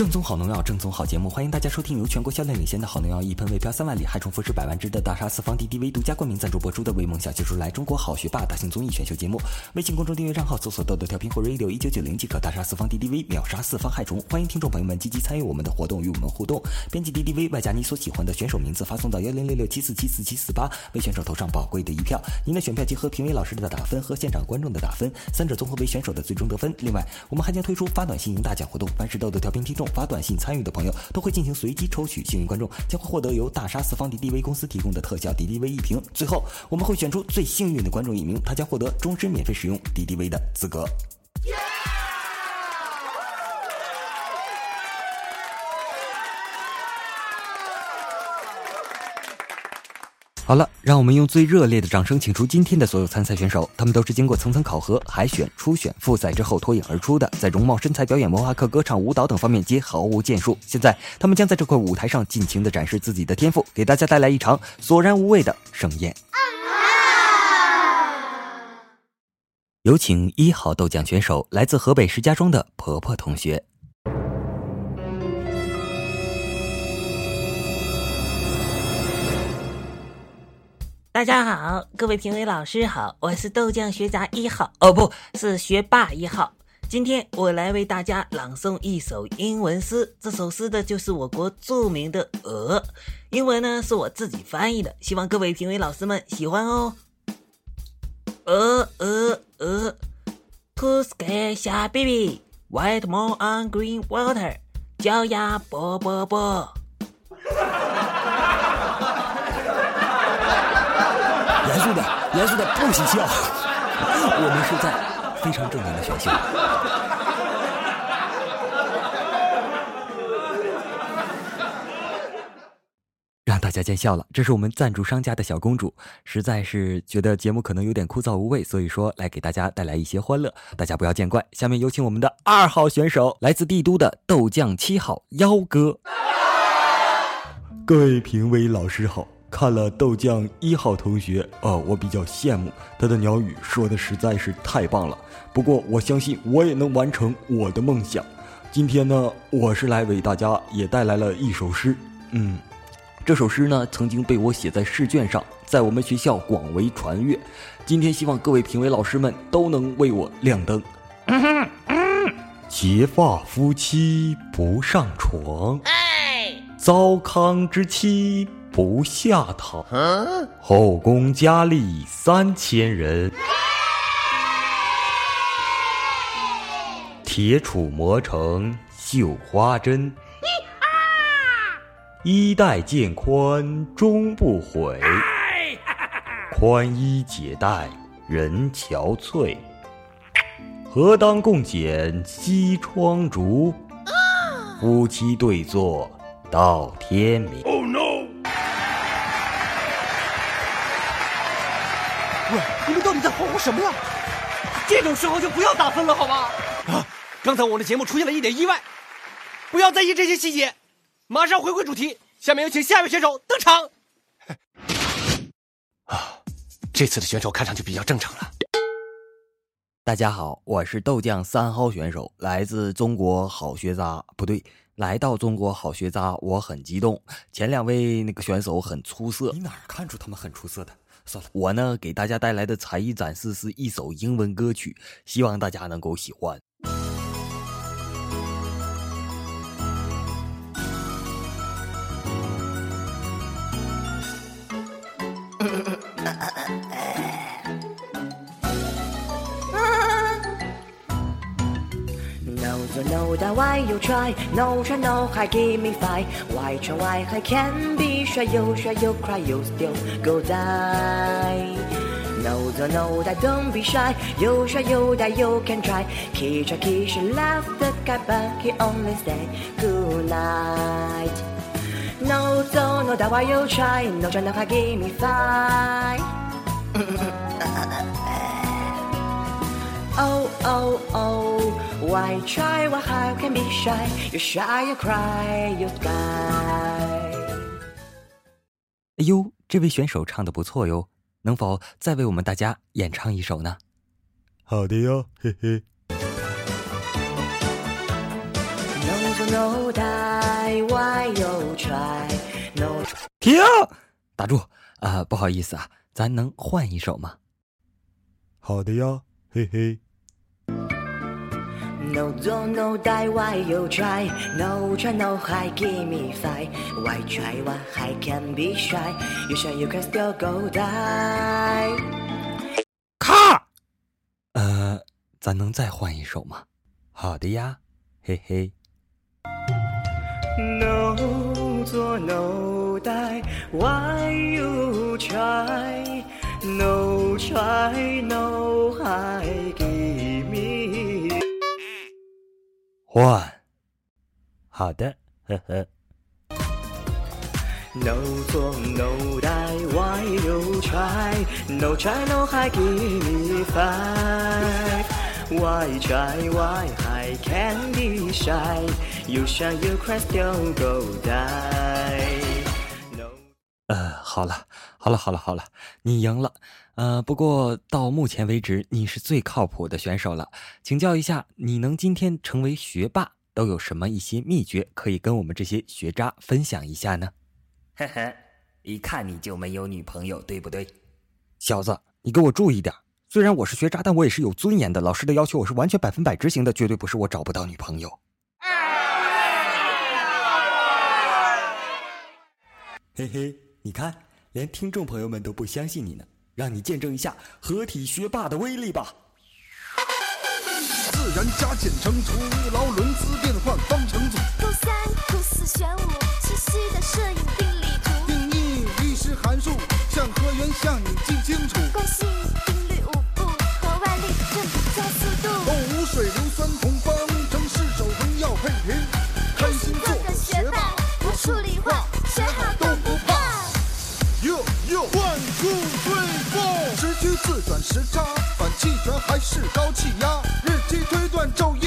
正宗好农药，正宗好节目，欢迎大家收听由全国销量领先的好农药一喷未飘三万里，害虫伏尸百万只的大杀四方 DDV 独家冠名赞助播出的《为梦想写出来中国好学霸》大型综艺选秀节目。微信公众订阅账号搜索“豆豆调频”或 “radio 一九九零”即可大杀四方 DDV，秒杀四方害虫。欢迎听众朋友们积极参与我们的活动，与我们互动。编辑 DDV 外加你所喜欢的选手名字发送到幺零六六七四七四七四八，为选手投上宝贵的一票。您的选票结合评委老师的打分和现场观众的打分，三者综合为选手的最终得分。另外，我们还将推出发短信赢大奖活动，凡是豆豆调频听众发短信参与的。朋友都会进行随机抽取，幸运观众将会获得由大杀四方 DDV 公司提供的特效 DDV 一瓶。最后，我们会选出最幸运的观众一名，他将获得终身免费使用 DDV 的资格。好了，让我们用最热烈的掌声，请出今天的所有参赛选手。他们都是经过层层考核、海选、初选、复赛之后脱颖而出的，在容貌、身材、表演、文化课、歌唱、舞蹈等方面皆毫无建树。现在，他们将在这块舞台上尽情的展示自己的天赋，给大家带来一场索然无味的盛宴。有请一号豆酱选手，来自河北石家庄的婆婆同学。大家好，各位评委老师好，我是豆酱学杂一号，哦，不是学霸一号。今天我来为大家朗诵一首英文诗，这首诗的就是我国著名的鹅，英文呢是我自己翻译的，希望各位评委老师们喜欢哦。鹅鹅鹅，Cool sky 下 baby，White moon on green water，脚丫啵啵啵。严肃点，严肃点，不许笑。我们是在非常正经的选秀。让大家见笑了，这是我们赞助商家的小公主，实在是觉得节目可能有点枯燥无味，所以说来给大家带来一些欢乐，大家不要见怪。下面有请我们的二号选手，来自帝都的豆酱七号幺哥。各位评委老师好。看了豆酱一号同学，呃，我比较羡慕他的鸟语说的实在是太棒了。不过我相信我也能完成我的梦想。今天呢，我是来为大家也带来了一首诗。嗯，这首诗呢曾经被我写在试卷上，在我们学校广为传阅。今天希望各位评委老师们都能为我亮灯。结发夫妻不上床，哎糟糠之妻。不下堂，后宫佳丽三千人，铁杵磨成绣花针，衣带渐宽终不悔，宽衣解带人憔悴，何当共剪西窗烛？夫妻对坐到天明。你在吼什么呀？这种时候就不要打分了，好吗？啊，刚才我的节目出现了一点意外，不要在意这些细节，马上回归主题。下面有请下一位选手登场。啊，这次的选手看上去比较正常了。大家好，我是豆酱三号选手，来自中国好学渣，不对，来到中国好学渣，我很激动。前两位那个选手很出色，你哪看出他们很出色的？算了，我呢给大家带来的才艺展示是一首英文歌曲，希望大家能够喜欢。know that why you try. No try no high give me five. Why try why I can be shy you shy you cry you still go die. No don't know that don't be shy. You shy you that you can try. Kisha Kisha left the guy but he only say good night. No don't know that why you try. No try no high give me five. Oh, oh, oh, why try? Why how can be shy? You shy, you cry, you die. 哎呦，这位选手唱的不错哟，能否再为我们大家演唱一首呢？好的哟，嘿嘿。no die why you try no 停，打住啊、不好意思啊，咱能换一首吗？好的呀，嘿嘿。No don't no die why you try No try no high give me five Why try why I can be shy You sure you can still go die 咔，呃，咱能再换一首吗？好的呀，嘿嘿。No do no die why you try No try no high 换。好的，呵呵。No do no die why you try No try no high give me five Why try why I can be shy You shine you cry still go die No 呃，好了，好了，好了，好了，你赢了。呃，不过到目前为止，你是最靠谱的选手了。请教一下，你能今天成为学霸，都有什么一些秘诀可以跟我们这些学渣分享一下呢？呵呵，一看你就没有女朋友，对不对？小子，你给我注意点。虽然我是学渣，但我也是有尊严的。老师的要求我是完全百分百执行的，绝对不是我找不到女朋友。嘿嘿，你看，连听众朋友们都不相信你呢，让你见证一下合体学霸的威力吧。自然加减乘除，劳伦气压，日期推断昼夜，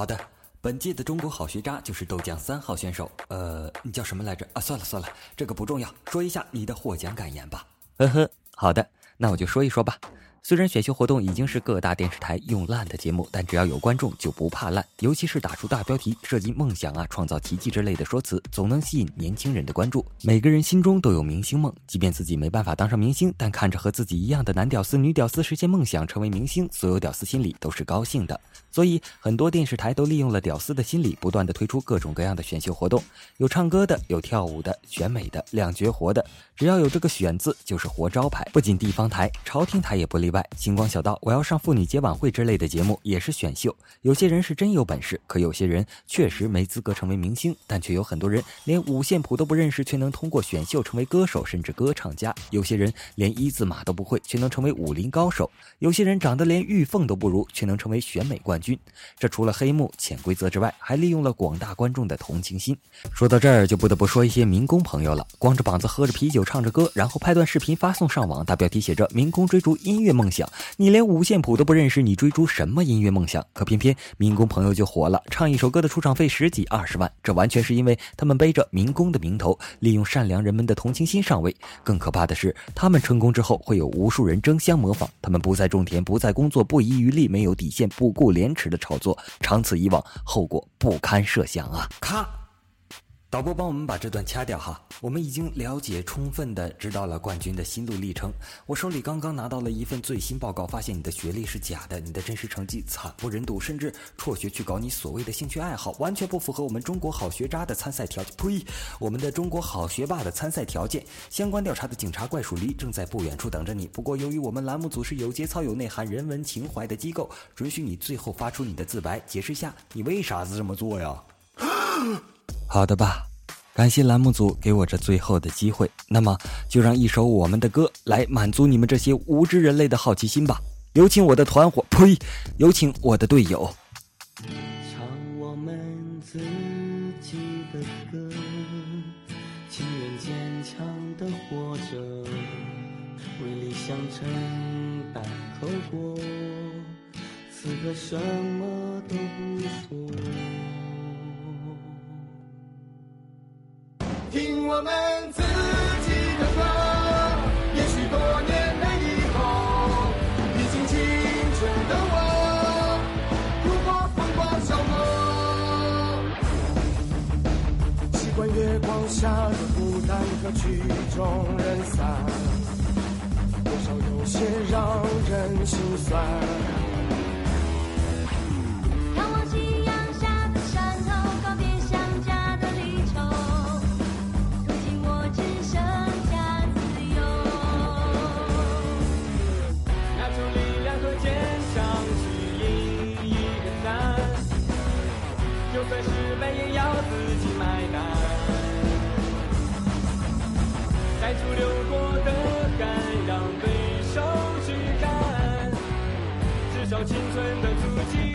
好的，本届的中国好学渣就是豆浆三号选手。呃，你叫什么来着？啊，算了算了，这个不重要，说一下你的获奖感言吧。呵呵，好的，那我就说一说吧。虽然选秀活动已经是各大电视台用烂的节目，但只要有观众就不怕烂。尤其是打出大标题、涉及梦想啊、创造奇迹之类的说辞，总能吸引年轻人的关注。每个人心中都有明星梦，即便自己没办法当上明星，但看着和自己一样的男屌丝、女屌丝实现梦想成为明星，所有屌丝心里都是高兴的。所以很多电视台都利用了屌丝的心理，不断的推出各种各样的选秀活动，有唱歌的，有跳舞的，选美的，亮绝活的，只要有这个“选”字，就是活招牌。不仅地方台，朝廷台也不例外。星光小道、我要上妇女节晚会之类的节目也是选秀。有些人是真有本事，可有些人确实没资格成为明星，但却有很多人连五线谱都不认识，却能通过选秀成为歌手甚至歌唱家。有些人连一字马都不会，却能成为武林高手。有些人长得连玉凤都不如，却能成为选美冠军。这除了黑幕、潜规则之外，还利用了广大观众的同情心。说到这儿，就不得不说一些民工朋友了，光着膀子喝着啤酒唱着歌，然后拍段视频发送上网，大标题写着“民工追逐音乐梦梦想”。你连五线谱都不认识，你追逐什么音乐梦想？可偏偏民工朋友就火了，唱一首歌的出场费十几二十万，这完全是因为他们背着民工的名头，利用善良人们的同情心上位。更可怕的是，他们成功之后会有无数人争相模仿，他们不再种田，不再工作，不遗余力，没有底线，不顾廉耻的炒作，长此以往，后果不堪设想啊！咔。导播帮我们把这段掐掉哈，我们已经了解充分的知道了冠军的心路历程。我手里刚刚拿到了一份最新报告，发现你的学历是假的，你的真实成绩惨不忍睹，甚至辍学去搞你所谓的兴趣爱好，完全不符合我们中国好学渣的参赛条件。呸！我们的中国好学霸的参赛条件。相关调查的警察怪鼠狸正在不远处等着你。不过由于我们栏目组是有节操、有内涵、人文情怀的机构，准许你最后发出你的自白，解释一下你为啥子这么做呀？好的吧，感谢栏目组给我这最后的机会。那么，就让一首我们的歌来满足你们这些无知人类的好奇心吧。有请我的团伙，呸！有请我的队友。唱我们自己的歌，情愿坚强的活着，为理想承担后果，此刻什么都不说。我们自己的歌，也许多年的以后，历经青春的我，度过风光笑过。习惯月光下的孤单和曲终人散，多少有些让人心酸。带出流过的汗，让对手去看，至少青春的足迹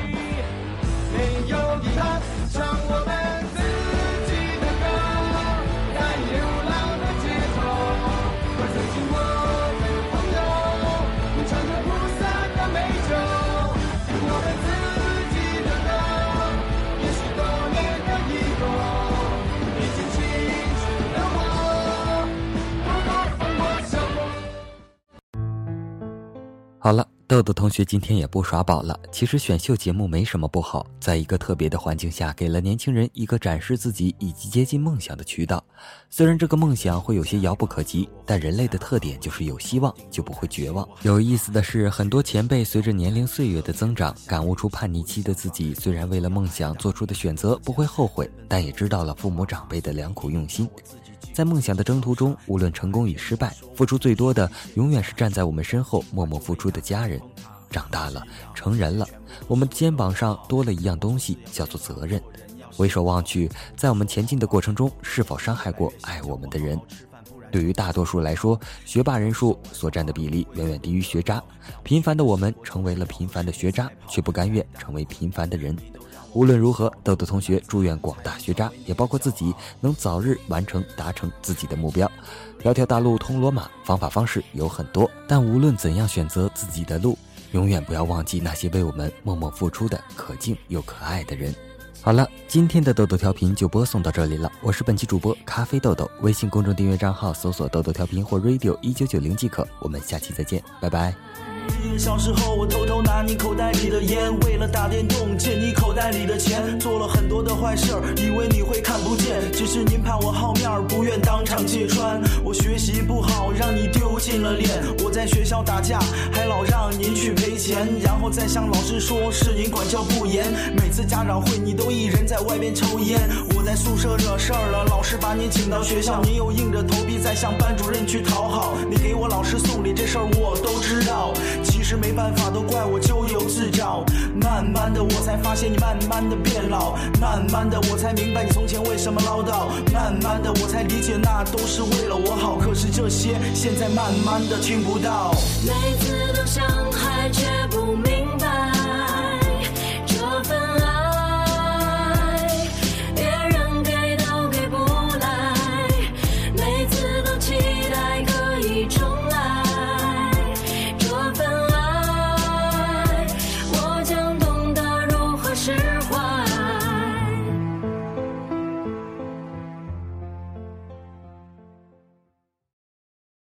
没有遗憾。唱我们豆豆同学今天也不耍宝了。其实选秀节目没什么不好，在一个特别的环境下，给了年轻人一个展示自己以及接近梦想的渠道。虽然这个梦想会有些遥不可及，但人类的特点就是有希望就不会绝望。有意思的是，很多前辈随着年龄岁月的增长，感悟出叛逆期的自己，虽然为了梦想做出的选择不会后悔，但也知道了父母长辈的良苦用心。在梦想的征途中，无论成功与失败，付出最多的永远是站在我们身后默默付出的家人。长大了，成人了，我们肩膀上多了一样东西，叫做责任。回首望去，在我们前进的过程中，是否伤害过爱我们的人？对于大多数来说，学霸人数所占的比例远远低于学渣。平凡的我们成为了平凡的学渣，却不甘愿成为平凡的人。无论如何，豆豆同学祝愿广大学渣，也包括自己，能早日完成达成自己的目标。条条大路通罗马，方法方式有很多，但无论怎样选择自己的路，永远不要忘记那些为我们默默付出的可敬又可爱的人。好了，今天的豆豆调频就播送到这里了。我是本期主播咖啡豆豆，微信公众订阅账号搜索“豆豆调频”或 “radio 一九九零”即可。我们下期再见，拜拜。小时候我偷偷拿你口袋里的烟，为了打电动借你口袋里的钱，做了很多的坏事儿，以为你会看不见，只是您怕我好面儿，不愿当场揭穿。我学习不好，让你丢尽了脸。我在学校打架，还老让您去赔钱，然后再向老师说是您管教不严。每次家长会，你都一人在外边抽烟。我在宿舍惹事儿了，老师把你请到学校，你又硬着头皮再向班主任去讨好。你给我老师送礼这事儿我都知道，其实没办法，都怪我咎由自找。慢慢的，我才发现你慢慢的变老，慢慢的，我才明白你从前为什么唠叨，慢慢的，我才理解那都是为了我好。可是这些现在慢慢的听不到。